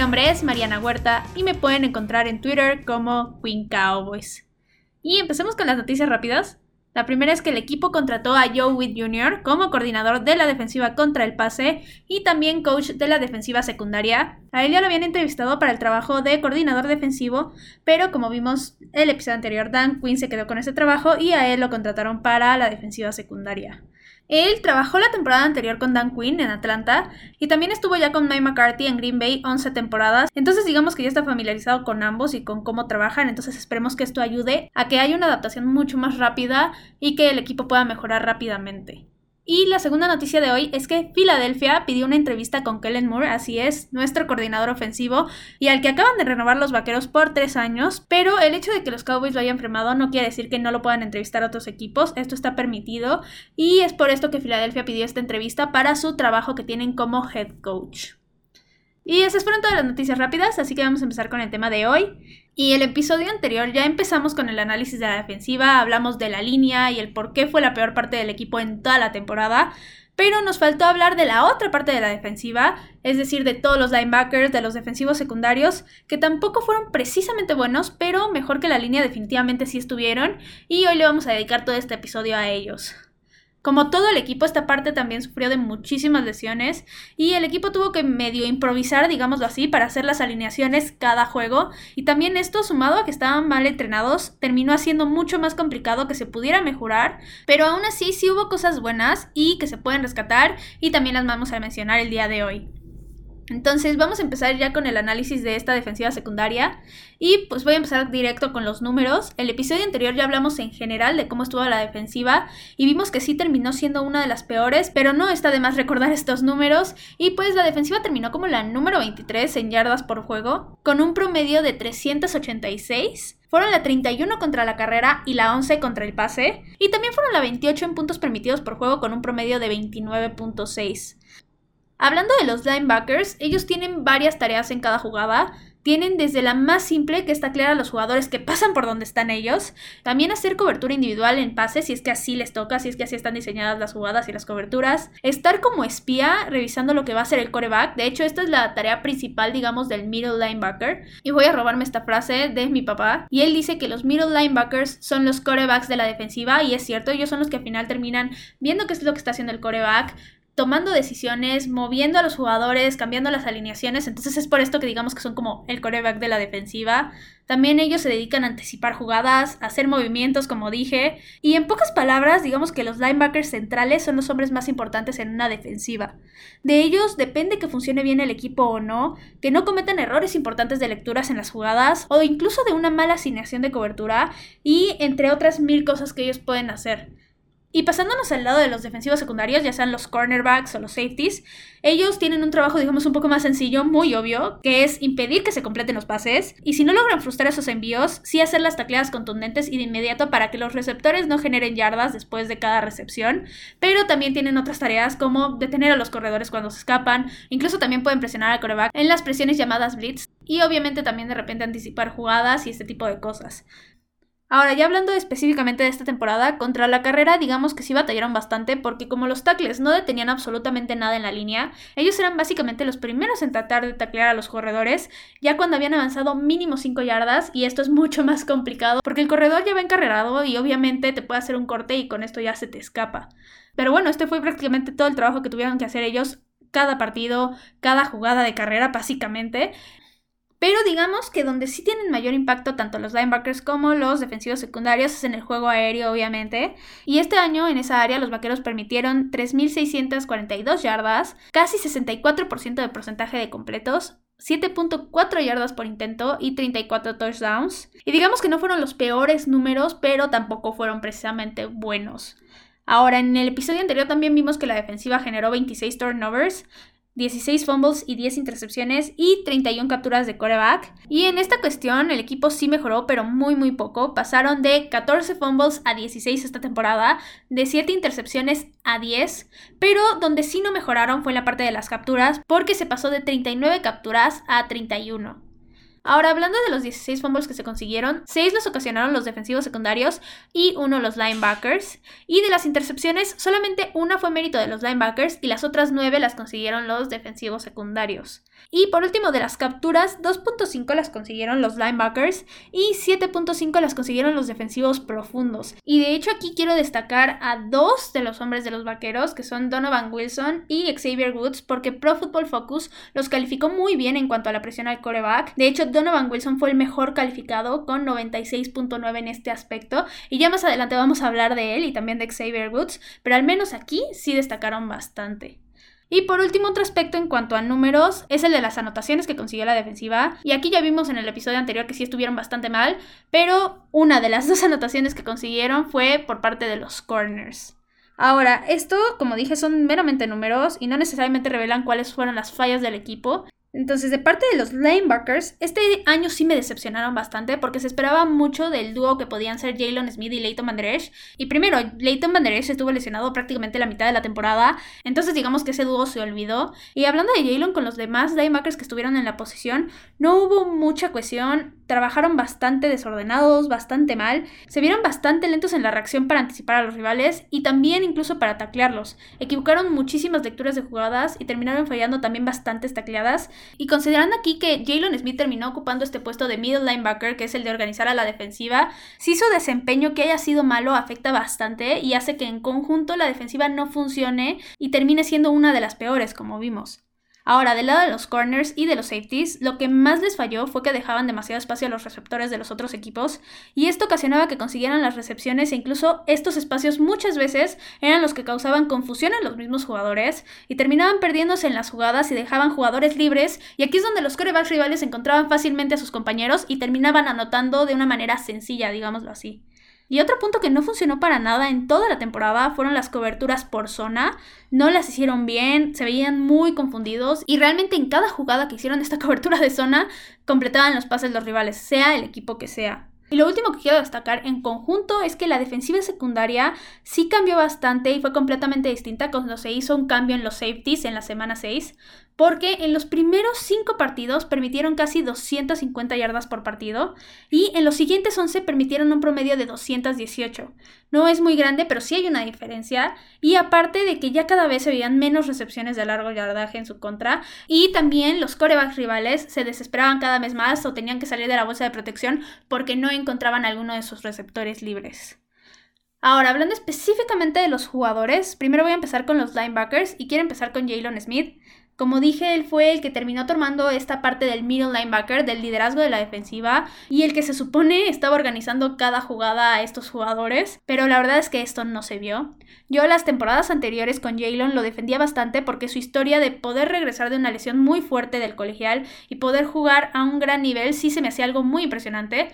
nombre es Mariana Huerta y me pueden encontrar en Twitter como Queen Cowboys. Y empecemos con las noticias rápidas. La primera es que el equipo contrató a Joe Witt Jr. como coordinador de la defensiva contra el pase y también coach de la defensiva secundaria. A él ya lo habían entrevistado para el trabajo de coordinador defensivo, pero como vimos el episodio anterior, Dan Quinn se quedó con ese trabajo y a él lo contrataron para la defensiva secundaria. Él trabajó la temporada anterior con Dan Quinn en Atlanta y también estuvo ya con Mike McCarthy en Green Bay 11 temporadas. Entonces digamos que ya está familiarizado con ambos y con cómo trabajan. Entonces esperemos que esto ayude a que haya una adaptación mucho más rápida y que el equipo pueda mejorar rápidamente. Y la segunda noticia de hoy es que Filadelfia pidió una entrevista con Kellen Moore, así es, nuestro coordinador ofensivo, y al que acaban de renovar los vaqueros por tres años, pero el hecho de que los Cowboys lo hayan firmado no quiere decir que no lo puedan entrevistar a otros equipos, esto está permitido, y es por esto que Filadelfia pidió esta entrevista para su trabajo que tienen como head coach. Y esas fueron todas las noticias rápidas, así que vamos a empezar con el tema de hoy. Y el episodio anterior ya empezamos con el análisis de la defensiva, hablamos de la línea y el por qué fue la peor parte del equipo en toda la temporada, pero nos faltó hablar de la otra parte de la defensiva, es decir, de todos los linebackers, de los defensivos secundarios, que tampoco fueron precisamente buenos, pero mejor que la línea definitivamente sí estuvieron, y hoy le vamos a dedicar todo este episodio a ellos. Como todo el equipo, esta parte también sufrió de muchísimas lesiones y el equipo tuvo que medio improvisar, digámoslo así, para hacer las alineaciones cada juego. Y también esto, sumado a que estaban mal entrenados, terminó haciendo mucho más complicado que se pudiera mejorar. Pero aún así sí hubo cosas buenas y que se pueden rescatar y también las vamos a mencionar el día de hoy. Entonces vamos a empezar ya con el análisis de esta defensiva secundaria y pues voy a empezar directo con los números. El episodio anterior ya hablamos en general de cómo estuvo la defensiva y vimos que sí terminó siendo una de las peores, pero no está de más recordar estos números y pues la defensiva terminó como la número 23 en yardas por juego con un promedio de 386 fueron la 31 contra la carrera y la 11 contra el pase, y también fueron la 28 en puntos permitidos por juego con un promedio de 29.6. Hablando de los linebackers, ellos tienen varias tareas en cada jugada. Tienen desde la más simple, que está clara a los jugadores que pasan por donde están ellos, también hacer cobertura individual en pases, si es que así les toca, si es que así están diseñadas las jugadas y las coberturas, estar como espía revisando lo que va a ser el coreback, de hecho esta es la tarea principal, digamos, del middle linebacker, y voy a robarme esta frase de mi papá, y él dice que los middle linebackers son los corebacks de la defensiva, y es cierto, ellos son los que al final terminan viendo qué es lo que está haciendo el coreback, tomando decisiones, moviendo a los jugadores, cambiando las alineaciones. Entonces es por esto que digamos que son como el coreback de la defensiva. También ellos se dedican a anticipar jugadas, a hacer movimientos, como dije. Y en pocas palabras, digamos que los linebackers centrales son los hombres más importantes en una defensiva. De ellos depende que funcione bien el equipo o no, que no cometan errores importantes de lecturas en las jugadas o incluso de una mala asignación de cobertura y entre otras mil cosas que ellos pueden hacer. Y pasándonos al lado de los defensivos secundarios, ya sean los cornerbacks o los safeties, ellos tienen un trabajo, digamos, un poco más sencillo, muy obvio, que es impedir que se completen los pases. Y si no logran frustrar esos envíos, sí hacer las tacleadas contundentes y de inmediato para que los receptores no generen yardas después de cada recepción. Pero también tienen otras tareas como detener a los corredores cuando se escapan. Incluso también pueden presionar al coreback en las presiones llamadas blitz. Y obviamente también de repente anticipar jugadas y este tipo de cosas. Ahora, ya hablando específicamente de esta temporada, contra la carrera, digamos que sí batallaron bastante porque como los tackles no detenían absolutamente nada en la línea, ellos eran básicamente los primeros en tratar de taclear a los corredores, ya cuando habían avanzado mínimo 5 yardas, y esto es mucho más complicado porque el corredor ya va encarrerado y obviamente te puede hacer un corte y con esto ya se te escapa. Pero bueno, este fue prácticamente todo el trabajo que tuvieron que hacer ellos cada partido, cada jugada de carrera básicamente. Pero digamos que donde sí tienen mayor impacto tanto los linebackers como los defensivos secundarios es en el juego aéreo, obviamente. Y este año en esa área los vaqueros permitieron 3.642 yardas, casi 64% de porcentaje de completos, 7.4 yardas por intento y 34 touchdowns. Y digamos que no fueron los peores números, pero tampoco fueron precisamente buenos. Ahora, en el episodio anterior también vimos que la defensiva generó 26 turnovers, 16 fumbles y 10 intercepciones y 31 capturas de coreback. Y en esta cuestión el equipo sí mejoró, pero muy muy poco. Pasaron de 14 fumbles a 16 esta temporada, de 7 intercepciones a 10, pero donde sí no mejoraron fue en la parte de las capturas, porque se pasó de 39 capturas a 31. Ahora, hablando de los 16 fumbles que se consiguieron, 6 los ocasionaron los defensivos secundarios y uno los linebackers. Y de las intercepciones, solamente una fue mérito de los linebackers y las otras 9 las consiguieron los defensivos secundarios. Y por último, de las capturas, 2.5 las consiguieron los linebackers y 7.5 las consiguieron los defensivos profundos. Y de hecho aquí quiero destacar a dos de los hombres de los vaqueros, que son Donovan Wilson y Xavier Woods, porque Pro Football Focus los calificó muy bien en cuanto a la presión al coreback. De hecho, Donovan Wilson fue el mejor calificado con 96.9 en este aspecto. Y ya más adelante vamos a hablar de él y también de Xavier Woods, pero al menos aquí sí destacaron bastante. Y por último, otro aspecto en cuanto a números es el de las anotaciones que consiguió la defensiva. Y aquí ya vimos en el episodio anterior que sí estuvieron bastante mal, pero una de las dos anotaciones que consiguieron fue por parte de los corners. Ahora, esto, como dije, son meramente números y no necesariamente revelan cuáles fueron las fallas del equipo. Entonces, de parte de los linebackers, este año sí me decepcionaron bastante porque se esperaba mucho del dúo que podían ser Jalen Smith y Leighton Van Y primero, Leighton Van estuvo lesionado prácticamente la mitad de la temporada, entonces digamos que ese dúo se olvidó. Y hablando de Jalen con los demás linebackers que estuvieron en la posición, no hubo mucha cohesión, trabajaron bastante desordenados, bastante mal, se vieron bastante lentos en la reacción para anticipar a los rivales y también incluso para taclearlos. Equivocaron muchísimas lecturas de jugadas y terminaron fallando también bastantes tacleadas. Y considerando aquí que Jalen Smith terminó ocupando este puesto de middle linebacker, que es el de organizar a la defensiva, si su desempeño que haya sido malo afecta bastante y hace que en conjunto la defensiva no funcione y termine siendo una de las peores, como vimos. Ahora, del lado de los corners y de los safeties, lo que más les falló fue que dejaban demasiado espacio a los receptores de los otros equipos, y esto ocasionaba que consiguieran las recepciones e incluso estos espacios muchas veces eran los que causaban confusión en los mismos jugadores y terminaban perdiéndose en las jugadas y dejaban jugadores libres, y aquí es donde los corebacks rivales encontraban fácilmente a sus compañeros y terminaban anotando de una manera sencilla, digámoslo así. Y otro punto que no funcionó para nada en toda la temporada fueron las coberturas por zona. No las hicieron bien, se veían muy confundidos y realmente en cada jugada que hicieron esta cobertura de zona completaban los pases los rivales, sea el equipo que sea. Y lo último que quiero destacar en conjunto es que la defensiva secundaria sí cambió bastante y fue completamente distinta cuando se hizo un cambio en los safeties en la semana 6 porque en los primeros 5 partidos permitieron casi 250 yardas por partido y en los siguientes 11 permitieron un promedio de 218. No es muy grande, pero sí hay una diferencia y aparte de que ya cada vez se veían menos recepciones de largo yardaje en su contra y también los corebacks rivales se desesperaban cada vez más o tenían que salir de la bolsa de protección porque no encontraban alguno de sus receptores libres. Ahora, hablando específicamente de los jugadores, primero voy a empezar con los linebackers y quiero empezar con Jalen Smith. Como dije, él fue el que terminó tomando esta parte del middle linebacker, del liderazgo de la defensiva, y el que se supone estaba organizando cada jugada a estos jugadores, pero la verdad es que esto no se vio. Yo las temporadas anteriores con Jalen lo defendía bastante porque su historia de poder regresar de una lesión muy fuerte del colegial y poder jugar a un gran nivel sí se me hacía algo muy impresionante,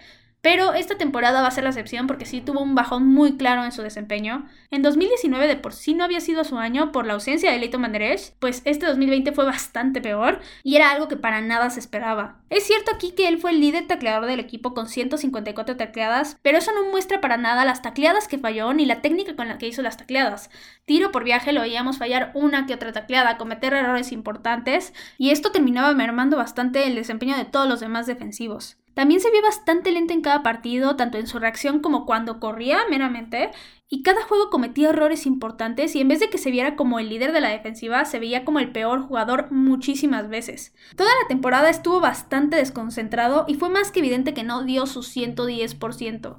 pero esta temporada va a ser la excepción porque sí tuvo un bajón muy claro en su desempeño. En 2019 de por sí no había sido su año por la ausencia de Leighton Manderech, pues este 2020 fue bastante peor y era algo que para nada se esperaba. Es cierto aquí que él fue el líder tacleador del equipo con 154 tacleadas, pero eso no muestra para nada las tacleadas que falló ni la técnica con la que hizo las tacleadas. Tiro por viaje lo veíamos fallar una que otra tacleada, cometer errores importantes y esto terminaba mermando bastante el desempeño de todos los demás defensivos. También se vio bastante lento en cada partido, tanto en su reacción como cuando corría meramente, y cada juego cometía errores importantes y en vez de que se viera como el líder de la defensiva, se veía como el peor jugador muchísimas veces. Toda la temporada estuvo bastante desconcentrado y fue más que evidente que no dio su 110%.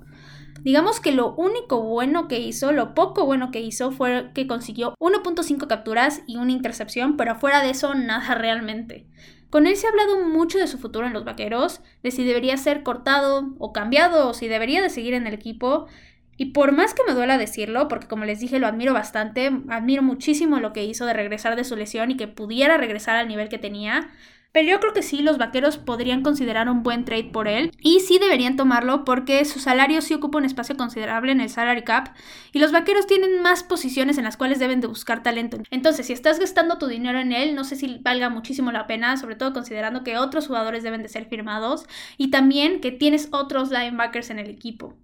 Digamos que lo único bueno que hizo, lo poco bueno que hizo fue que consiguió 1.5 capturas y una intercepción, pero fuera de eso nada realmente. Con él se ha hablado mucho de su futuro en los vaqueros, de si debería ser cortado o cambiado o si debería de seguir en el equipo. Y por más que me duela decirlo, porque como les dije lo admiro bastante, admiro muchísimo lo que hizo de regresar de su lesión y que pudiera regresar al nivel que tenía, pero yo creo que sí, los vaqueros podrían considerar un buen trade por él. Y sí deberían tomarlo porque su salario sí ocupa un espacio considerable en el salary cap. Y los vaqueros tienen más posiciones en las cuales deben de buscar talento. Entonces, si estás gastando tu dinero en él, no sé si valga muchísimo la pena, sobre todo considerando que otros jugadores deben de ser firmados. Y también que tienes otros linebackers en el equipo.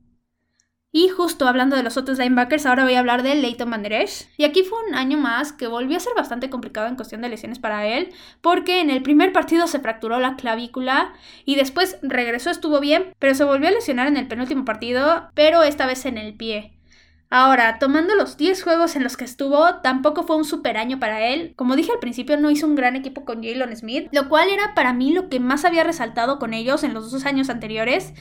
Y justo hablando de los otros linebackers, ahora voy a hablar de Leighton Manderesh. Y aquí fue un año más que volvió a ser bastante complicado en cuestión de lesiones para él, porque en el primer partido se fracturó la clavícula y después regresó, estuvo bien, pero se volvió a lesionar en el penúltimo partido, pero esta vez en el pie. Ahora, tomando los 10 juegos en los que estuvo, tampoco fue un super año para él. Como dije al principio, no hizo un gran equipo con Jalen Smith, lo cual era para mí lo que más había resaltado con ellos en los dos años anteriores.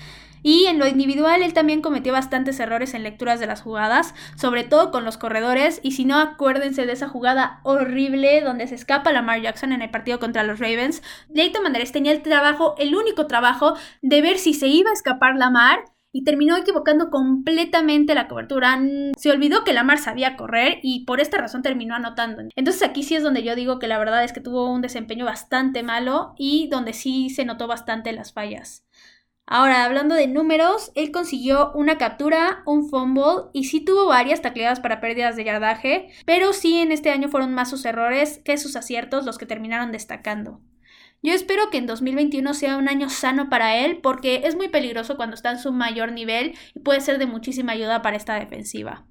Y en lo individual, él también cometió bastantes errores en lecturas de las jugadas, sobre todo con los corredores. Y si no, acuérdense de esa jugada horrible donde se escapa Lamar Jackson en el partido contra los Ravens. Leighton Manderez tenía el trabajo, el único trabajo, de ver si se iba a escapar Lamar y terminó equivocando completamente la cobertura. Se olvidó que Lamar sabía correr y por esta razón terminó anotando. Entonces aquí sí es donde yo digo que la verdad es que tuvo un desempeño bastante malo y donde sí se notó bastante las fallas. Ahora, hablando de números, él consiguió una captura, un fumble y sí tuvo varias tacleadas para pérdidas de yardaje, pero sí en este año fueron más sus errores que sus aciertos los que terminaron destacando. Yo espero que en 2021 sea un año sano para él porque es muy peligroso cuando está en su mayor nivel y puede ser de muchísima ayuda para esta defensiva.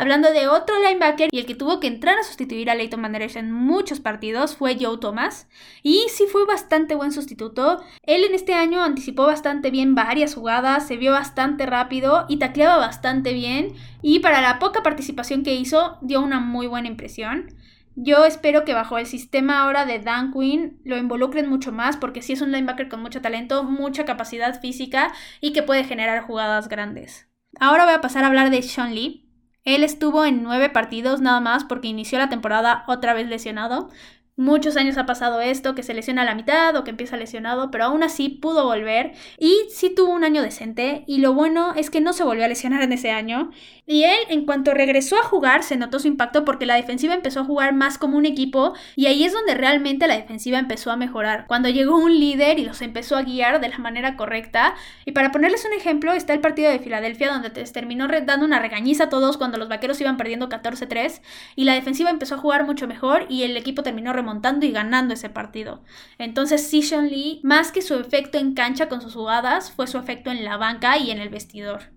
Hablando de otro linebacker y el que tuvo que entrar a sustituir a Leighton Manderech en muchos partidos fue Joe Thomas. Y sí fue bastante buen sustituto. Él en este año anticipó bastante bien varias jugadas, se vio bastante rápido y tacleaba bastante bien. Y para la poca participación que hizo, dio una muy buena impresión. Yo espero que bajo el sistema ahora de Dan Quinn lo involucren mucho más porque sí es un linebacker con mucho talento, mucha capacidad física y que puede generar jugadas grandes. Ahora voy a pasar a hablar de Sean Lee. Él estuvo en nueve partidos nada más porque inició la temporada otra vez lesionado, Muchos años ha pasado esto, que se lesiona a la mitad o que empieza lesionado, pero aún así pudo volver y sí tuvo un año decente y lo bueno es que no se volvió a lesionar en ese año. Y él, en cuanto regresó a jugar, se notó su impacto porque la defensiva empezó a jugar más como un equipo y ahí es donde realmente la defensiva empezó a mejorar. Cuando llegó un líder y los empezó a guiar de la manera correcta. Y para ponerles un ejemplo, está el partido de Filadelfia donde terminó dando una regañiza a todos cuando los vaqueros iban perdiendo 14-3 y la defensiva empezó a jugar mucho mejor y el equipo terminó remontando montando y ganando ese partido. Entonces, Sean Lee, más que su efecto en cancha con sus jugadas, fue su efecto en la banca y en el vestidor.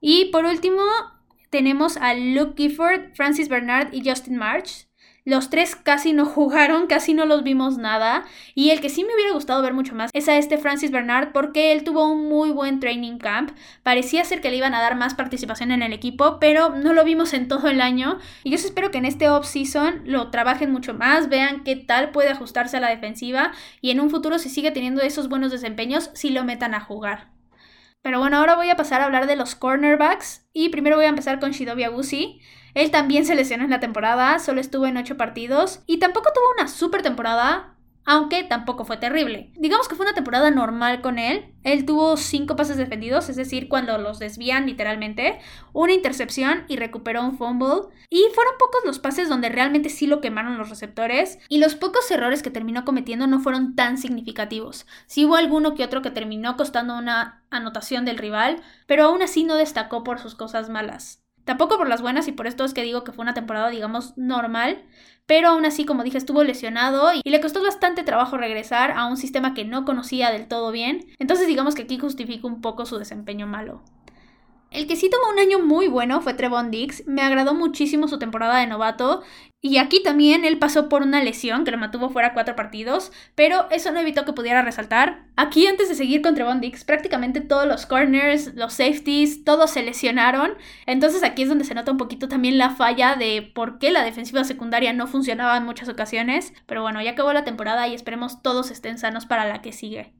Y por último, tenemos a Luke Gifford, Francis Bernard y Justin March. Los tres casi no jugaron, casi no los vimos nada. Y el que sí me hubiera gustado ver mucho más es a este Francis Bernard porque él tuvo un muy buen training camp. Parecía ser que le iban a dar más participación en el equipo, pero no lo vimos en todo el año. Y yo espero que en este off-season lo trabajen mucho más, vean qué tal puede ajustarse a la defensiva y en un futuro si sigue teniendo esos buenos desempeños, si lo metan a jugar. Pero bueno, ahora voy a pasar a hablar de los cornerbacks y primero voy a empezar con Shidobi Agusi. Él también se lesionó en la temporada, solo estuvo en 8 partidos y tampoco tuvo una super temporada, aunque tampoco fue terrible. Digamos que fue una temporada normal con él. Él tuvo 5 pases defendidos, es decir, cuando los desvían literalmente, una intercepción y recuperó un fumble. Y fueron pocos los pases donde realmente sí lo quemaron los receptores. Y los pocos errores que terminó cometiendo no fueron tan significativos. Sí hubo alguno que otro que terminó costando una anotación del rival, pero aún así no destacó por sus cosas malas. Tampoco por las buenas y por esto es que digo que fue una temporada, digamos, normal. Pero aún así, como dije, estuvo lesionado y le costó bastante trabajo regresar a un sistema que no conocía del todo bien. Entonces digamos que aquí justifica un poco su desempeño malo. El que sí tuvo un año muy bueno fue Trevon Dix. Me agradó muchísimo su temporada de novato. Y aquí también él pasó por una lesión que lo mantuvo fuera cuatro partidos, pero eso no evitó que pudiera resaltar. Aquí antes de seguir con Trevon Dix, prácticamente todos los corners, los safeties, todos se lesionaron. Entonces aquí es donde se nota un poquito también la falla de por qué la defensiva secundaria no funcionaba en muchas ocasiones. Pero bueno, ya acabó la temporada y esperemos todos estén sanos para la que sigue.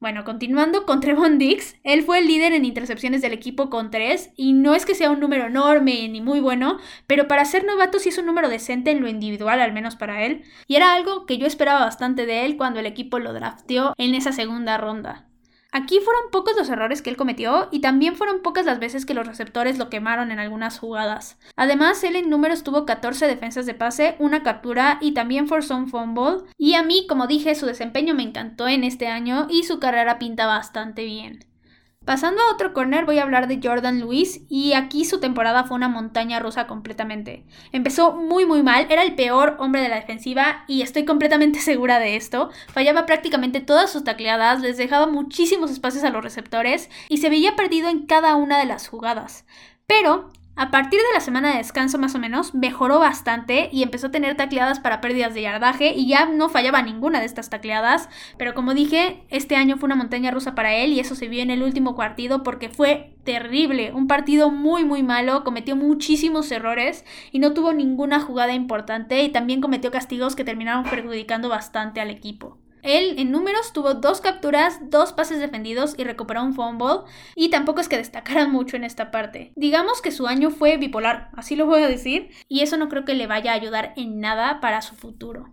Bueno, continuando con Trevon Dix, él fue el líder en intercepciones del equipo con 3 y no es que sea un número enorme ni muy bueno, pero para ser novato sí es un número decente en lo individual, al menos para él, y era algo que yo esperaba bastante de él cuando el equipo lo drafteó en esa segunda ronda. Aquí fueron pocos los errores que él cometió y también fueron pocas las veces que los receptores lo quemaron en algunas jugadas. Además, él en números tuvo 14 defensas de pase, una captura y también forzó un fumble. Y a mí, como dije, su desempeño me encantó en este año y su carrera pinta bastante bien. Pasando a otro corner voy a hablar de Jordan Lewis y aquí su temporada fue una montaña rusa completamente. Empezó muy muy mal, era el peor hombre de la defensiva y estoy completamente segura de esto. Fallaba prácticamente todas sus tacleadas, les dejaba muchísimos espacios a los receptores y se veía perdido en cada una de las jugadas. Pero a partir de la semana de descanso más o menos, mejoró bastante y empezó a tener tacleadas para pérdidas de yardaje y ya no fallaba ninguna de estas tacleadas. Pero como dije, este año fue una montaña rusa para él y eso se vio en el último partido porque fue terrible. Un partido muy muy malo, cometió muchísimos errores y no tuvo ninguna jugada importante y también cometió castigos que terminaron perjudicando bastante al equipo. Él en números tuvo dos capturas, dos pases defendidos y recuperó un fumble. Y tampoco es que destacara mucho en esta parte. Digamos que su año fue bipolar, así lo voy a decir. Y eso no creo que le vaya a ayudar en nada para su futuro.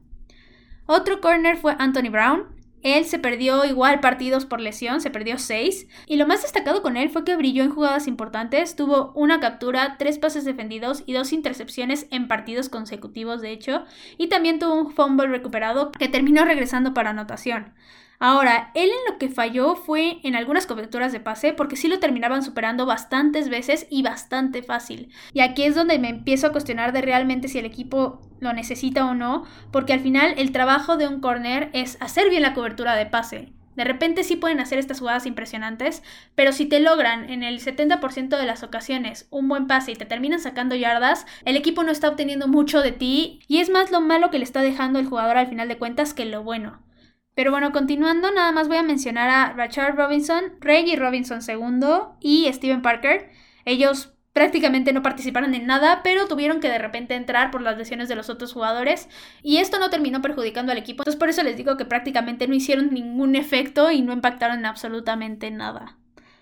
Otro corner fue Anthony Brown. Él se perdió igual partidos por lesión, se perdió 6. Y lo más destacado con él fue que brilló en jugadas importantes, tuvo una captura, tres pases defendidos y dos intercepciones en partidos consecutivos, de hecho. Y también tuvo un fumble recuperado que terminó regresando para anotación. Ahora, él en lo que falló fue en algunas coberturas de pase porque sí lo terminaban superando bastantes veces y bastante fácil. Y aquí es donde me empiezo a cuestionar de realmente si el equipo lo necesita o no, porque al final el trabajo de un corner es hacer bien la cobertura de pase. De repente sí pueden hacer estas jugadas impresionantes, pero si te logran en el 70% de las ocasiones un buen pase y te terminan sacando yardas, el equipo no está obteniendo mucho de ti y es más lo malo que le está dejando el jugador al final de cuentas que lo bueno. Pero bueno, continuando, nada más voy a mencionar a Rachel Robinson, Reggie Robinson II y Steven Parker. Ellos prácticamente no participaron en nada, pero tuvieron que de repente entrar por las lesiones de los otros jugadores y esto no terminó perjudicando al equipo. Entonces por eso les digo que prácticamente no hicieron ningún efecto y no impactaron en absolutamente nada.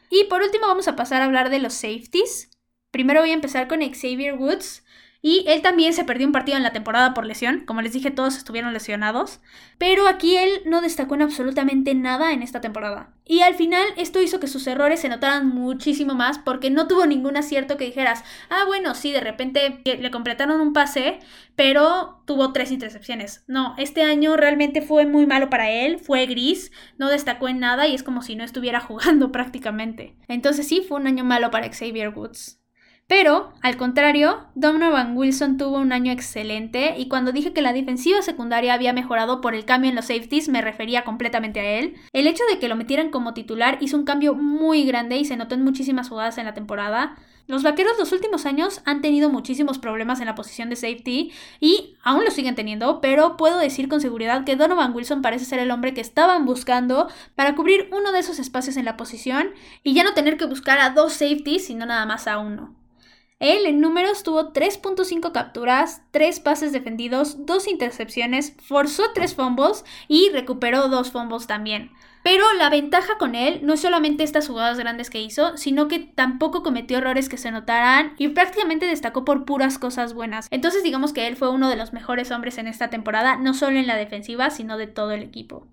Y por último vamos a pasar a hablar de los safeties. Primero voy a empezar con Xavier Woods. Y él también se perdió un partido en la temporada por lesión. Como les dije, todos estuvieron lesionados. Pero aquí él no destacó en absolutamente nada en esta temporada. Y al final esto hizo que sus errores se notaran muchísimo más porque no tuvo ningún acierto que dijeras, ah, bueno, sí, de repente le completaron un pase, pero tuvo tres intercepciones. No, este año realmente fue muy malo para él, fue gris, no destacó en nada y es como si no estuviera jugando prácticamente. Entonces sí, fue un año malo para Xavier Woods. Pero, al contrario, Donovan Wilson tuvo un año excelente y cuando dije que la defensiva secundaria había mejorado por el cambio en los safeties me refería completamente a él. El hecho de que lo metieran como titular hizo un cambio muy grande y se notó en muchísimas jugadas en la temporada. Los vaqueros los últimos años han tenido muchísimos problemas en la posición de safety y aún lo siguen teniendo, pero puedo decir con seguridad que Donovan Wilson parece ser el hombre que estaban buscando para cubrir uno de esos espacios en la posición y ya no tener que buscar a dos safeties, sino nada más a uno. Él en números tuvo 3.5 capturas, 3 pases defendidos, 2 intercepciones, forzó 3 fumbles y recuperó 2 fumbles también. Pero la ventaja con él no es solamente estas jugadas grandes que hizo, sino que tampoco cometió errores que se notaran y prácticamente destacó por puras cosas buenas. Entonces digamos que él fue uno de los mejores hombres en esta temporada, no solo en la defensiva, sino de todo el equipo.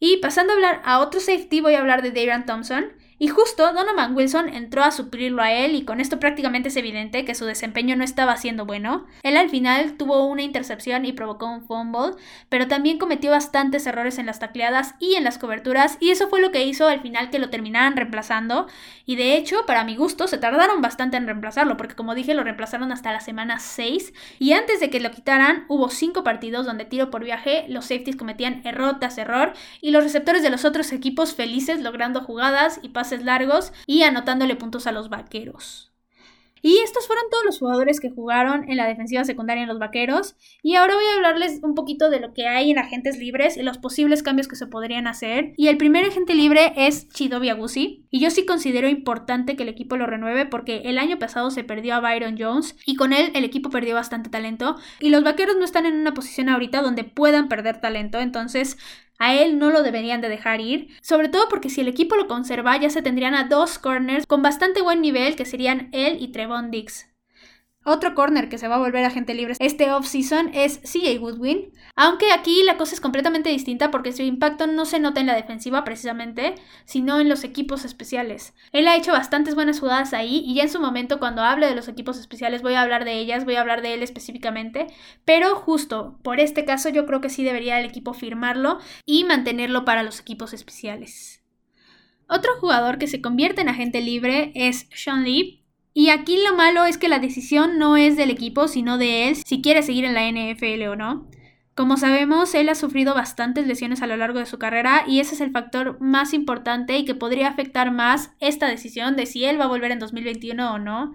Y pasando a hablar a otro safety, voy a hablar de Darian Thompson. Y justo Donovan Wilson entró a suplirlo a él y con esto prácticamente es evidente que su desempeño no estaba siendo bueno. Él al final tuvo una intercepción y provocó un fumble, pero también cometió bastantes errores en las tacleadas y en las coberturas y eso fue lo que hizo al final que lo terminaran reemplazando y de hecho para mi gusto se tardaron bastante en reemplazarlo porque como dije lo reemplazaron hasta la semana 6 y antes de que lo quitaran hubo 5 partidos donde tiro por viaje los safeties cometían error tras error y los receptores de los otros equipos felices logrando jugadas y largos y anotándole puntos a los vaqueros. Y estos fueron todos los jugadores que jugaron en la defensiva secundaria en los vaqueros. Y ahora voy a hablarles un poquito de lo que hay en agentes libres y los posibles cambios que se podrían hacer. Y el primer agente libre es Chido Biagusi. Y yo sí considero importante que el equipo lo renueve porque el año pasado se perdió a Byron Jones y con él el equipo perdió bastante talento. Y los vaqueros no están en una posición ahorita donde puedan perder talento. Entonces a él no lo deberían de dejar ir, sobre todo porque si el equipo lo conserva ya se tendrían a dos corners con bastante buen nivel que serían él y Trevon Dix. Otro corner que se va a volver agente libre este off-season es CJ Woodwin, aunque aquí la cosa es completamente distinta porque su impacto no se nota en la defensiva precisamente, sino en los equipos especiales. Él ha hecho bastantes buenas jugadas ahí y ya en su momento cuando hable de los equipos especiales voy a hablar de ellas, voy a hablar de él específicamente, pero justo por este caso yo creo que sí debería el equipo firmarlo y mantenerlo para los equipos especiales. Otro jugador que se convierte en agente libre es Sean Lee. Y aquí lo malo es que la decisión no es del equipo, sino de él si quiere seguir en la NFL o no. Como sabemos, él ha sufrido bastantes lesiones a lo largo de su carrera y ese es el factor más importante y que podría afectar más esta decisión de si él va a volver en 2021 o no.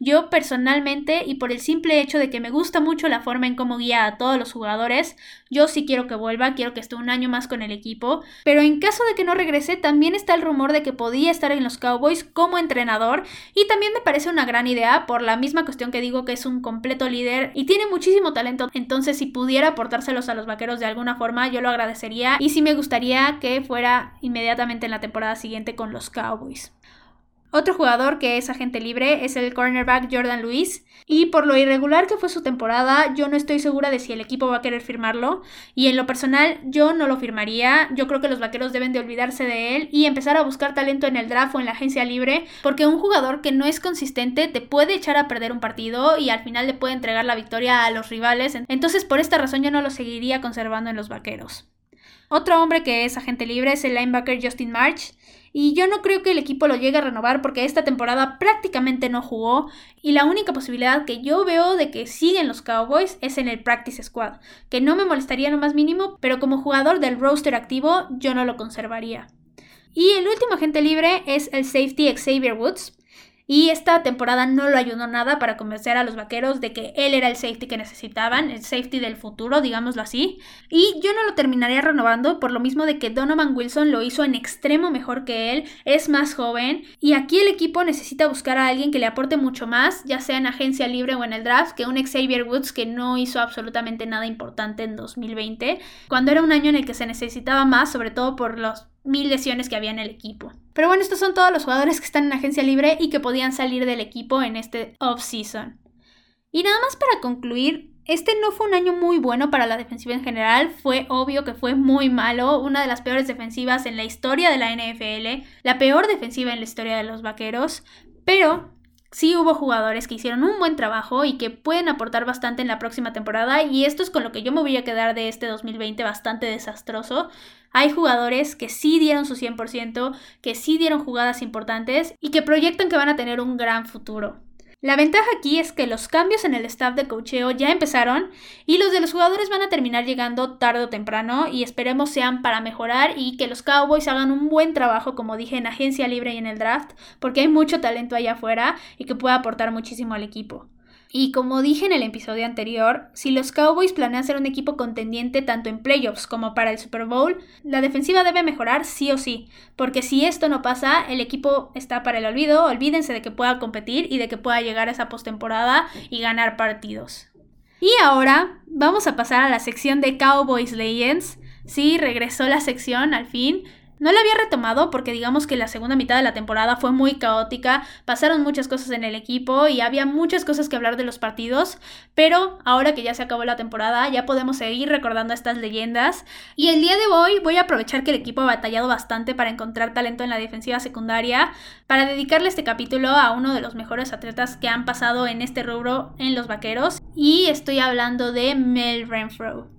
Yo personalmente, y por el simple hecho de que me gusta mucho la forma en cómo guía a todos los jugadores, yo sí quiero que vuelva, quiero que esté un año más con el equipo, pero en caso de que no regrese, también está el rumor de que podía estar en los Cowboys como entrenador, y también me parece una gran idea por la misma cuestión que digo que es un completo líder y tiene muchísimo talento, entonces si pudiera aportárselos a los vaqueros de alguna forma, yo lo agradecería, y sí me gustaría que fuera inmediatamente en la temporada siguiente con los Cowboys. Otro jugador que es agente libre es el cornerback Jordan Lewis y por lo irregular que fue su temporada yo no estoy segura de si el equipo va a querer firmarlo y en lo personal yo no lo firmaría, yo creo que los vaqueros deben de olvidarse de él y empezar a buscar talento en el draft o en la agencia libre porque un jugador que no es consistente te puede echar a perder un partido y al final le puede entregar la victoria a los rivales, entonces por esta razón yo no lo seguiría conservando en los vaqueros. Otro hombre que es agente libre es el linebacker Justin March. Y yo no creo que el equipo lo llegue a renovar porque esta temporada prácticamente no jugó y la única posibilidad que yo veo de que siguen los Cowboys es en el Practice Squad, que no me molestaría lo más mínimo, pero como jugador del roster activo yo no lo conservaría. Y el último agente libre es el safety Xavier Woods. Y esta temporada no lo ayudó nada para convencer a los vaqueros de que él era el safety que necesitaban, el safety del futuro, digámoslo así. Y yo no lo terminaría renovando por lo mismo de que Donovan Wilson lo hizo en extremo mejor que él, es más joven. Y aquí el equipo necesita buscar a alguien que le aporte mucho más, ya sea en agencia libre o en el draft, que un Xavier Woods que no hizo absolutamente nada importante en 2020, cuando era un año en el que se necesitaba más, sobre todo por los mil lesiones que había en el equipo. Pero bueno, estos son todos los jugadores que están en agencia libre y que podían salir del equipo en este off-season. Y nada más para concluir, este no fue un año muy bueno para la defensiva en general, fue obvio que fue muy malo, una de las peores defensivas en la historia de la NFL, la peor defensiva en la historia de los Vaqueros, pero sí hubo jugadores que hicieron un buen trabajo y que pueden aportar bastante en la próxima temporada y esto es con lo que yo me voy a quedar de este 2020 bastante desastroso. Hay jugadores que sí dieron su 100%, que sí dieron jugadas importantes y que proyectan que van a tener un gran futuro. La ventaja aquí es que los cambios en el staff de cocheo ya empezaron y los de los jugadores van a terminar llegando tarde o temprano y esperemos sean para mejorar y que los Cowboys hagan un buen trabajo como dije en agencia libre y en el draft porque hay mucho talento allá afuera y que puede aportar muchísimo al equipo. Y como dije en el episodio anterior, si los Cowboys planean ser un equipo contendiente tanto en playoffs como para el Super Bowl, la defensiva debe mejorar sí o sí, porque si esto no pasa, el equipo está para el olvido, olvídense de que pueda competir y de que pueda llegar a esa postemporada y ganar partidos. Y ahora vamos a pasar a la sección de Cowboys Legends. Sí, regresó la sección al fin. No la había retomado porque digamos que la segunda mitad de la temporada fue muy caótica, pasaron muchas cosas en el equipo y había muchas cosas que hablar de los partidos, pero ahora que ya se acabó la temporada ya podemos seguir recordando estas leyendas y el día de hoy voy a aprovechar que el equipo ha batallado bastante para encontrar talento en la defensiva secundaria para dedicarle este capítulo a uno de los mejores atletas que han pasado en este rubro en los vaqueros y estoy hablando de Mel Renfro.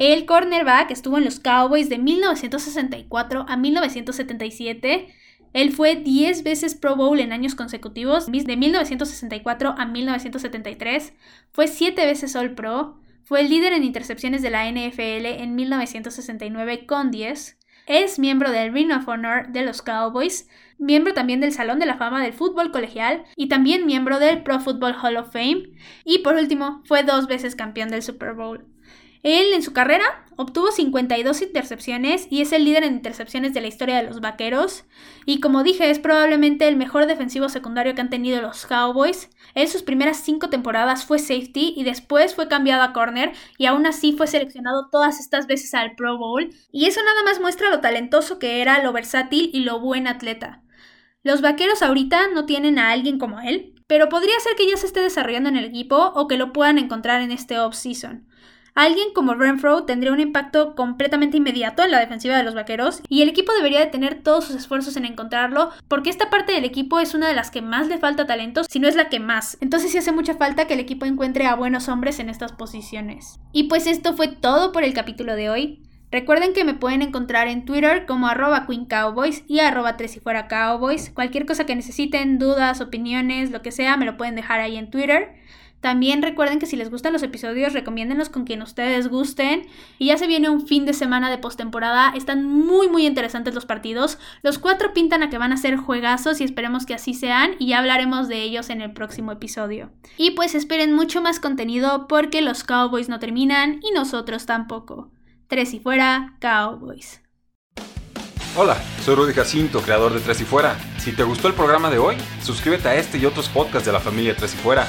El cornerback estuvo en los Cowboys de 1964 a 1977. Él fue 10 veces Pro Bowl en años consecutivos, de 1964 a 1973. Fue 7 veces All Pro. Fue el líder en intercepciones de la NFL en 1969 con 10. Es miembro del Ring of Honor de los Cowboys, miembro también del Salón de la Fama del Fútbol Colegial y también miembro del Pro Football Hall of Fame. Y por último, fue dos veces campeón del Super Bowl. Él en su carrera obtuvo 52 intercepciones y es el líder en intercepciones de la historia de los Vaqueros. Y como dije, es probablemente el mejor defensivo secundario que han tenido los Cowboys. En sus primeras cinco temporadas fue safety y después fue cambiado a corner y aún así fue seleccionado todas estas veces al Pro Bowl. Y eso nada más muestra lo talentoso que era, lo versátil y lo buen atleta. Los Vaqueros ahorita no tienen a alguien como él, pero podría ser que ya se esté desarrollando en el equipo o que lo puedan encontrar en este off-season. Alguien como Renfro tendría un impacto completamente inmediato en la defensiva de los vaqueros y el equipo debería de tener todos sus esfuerzos en encontrarlo porque esta parte del equipo es una de las que más le falta talento, si no es la que más. Entonces sí hace mucha falta que el equipo encuentre a buenos hombres en estas posiciones. Y pues esto fue todo por el capítulo de hoy. Recuerden que me pueden encontrar en Twitter como arroba Queen Cowboys y arroba Tres y Fuera Cowboys. Cualquier cosa que necesiten, dudas, opiniones, lo que sea, me lo pueden dejar ahí en Twitter. También recuerden que si les gustan los episodios, recomiéndenlos con quien ustedes gusten. Y ya se viene un fin de semana de postemporada. Están muy, muy interesantes los partidos. Los cuatro pintan a que van a ser juegazos y esperemos que así sean. Y ya hablaremos de ellos en el próximo episodio. Y pues esperen mucho más contenido porque los Cowboys no terminan y nosotros tampoco. Tres y fuera, Cowboys. Hola, soy Rudy Jacinto, creador de Tres y Fuera. Si te gustó el programa de hoy, suscríbete a este y otros podcasts de la familia Tres y Fuera.